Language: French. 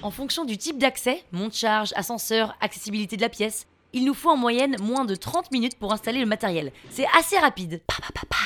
En fonction du type d'accès, monte-charge, ascenseur, accessibilité de la pièce, il nous faut en moyenne moins de 30 minutes pour installer le matériel. C'est assez rapide. Pa, pa, pa.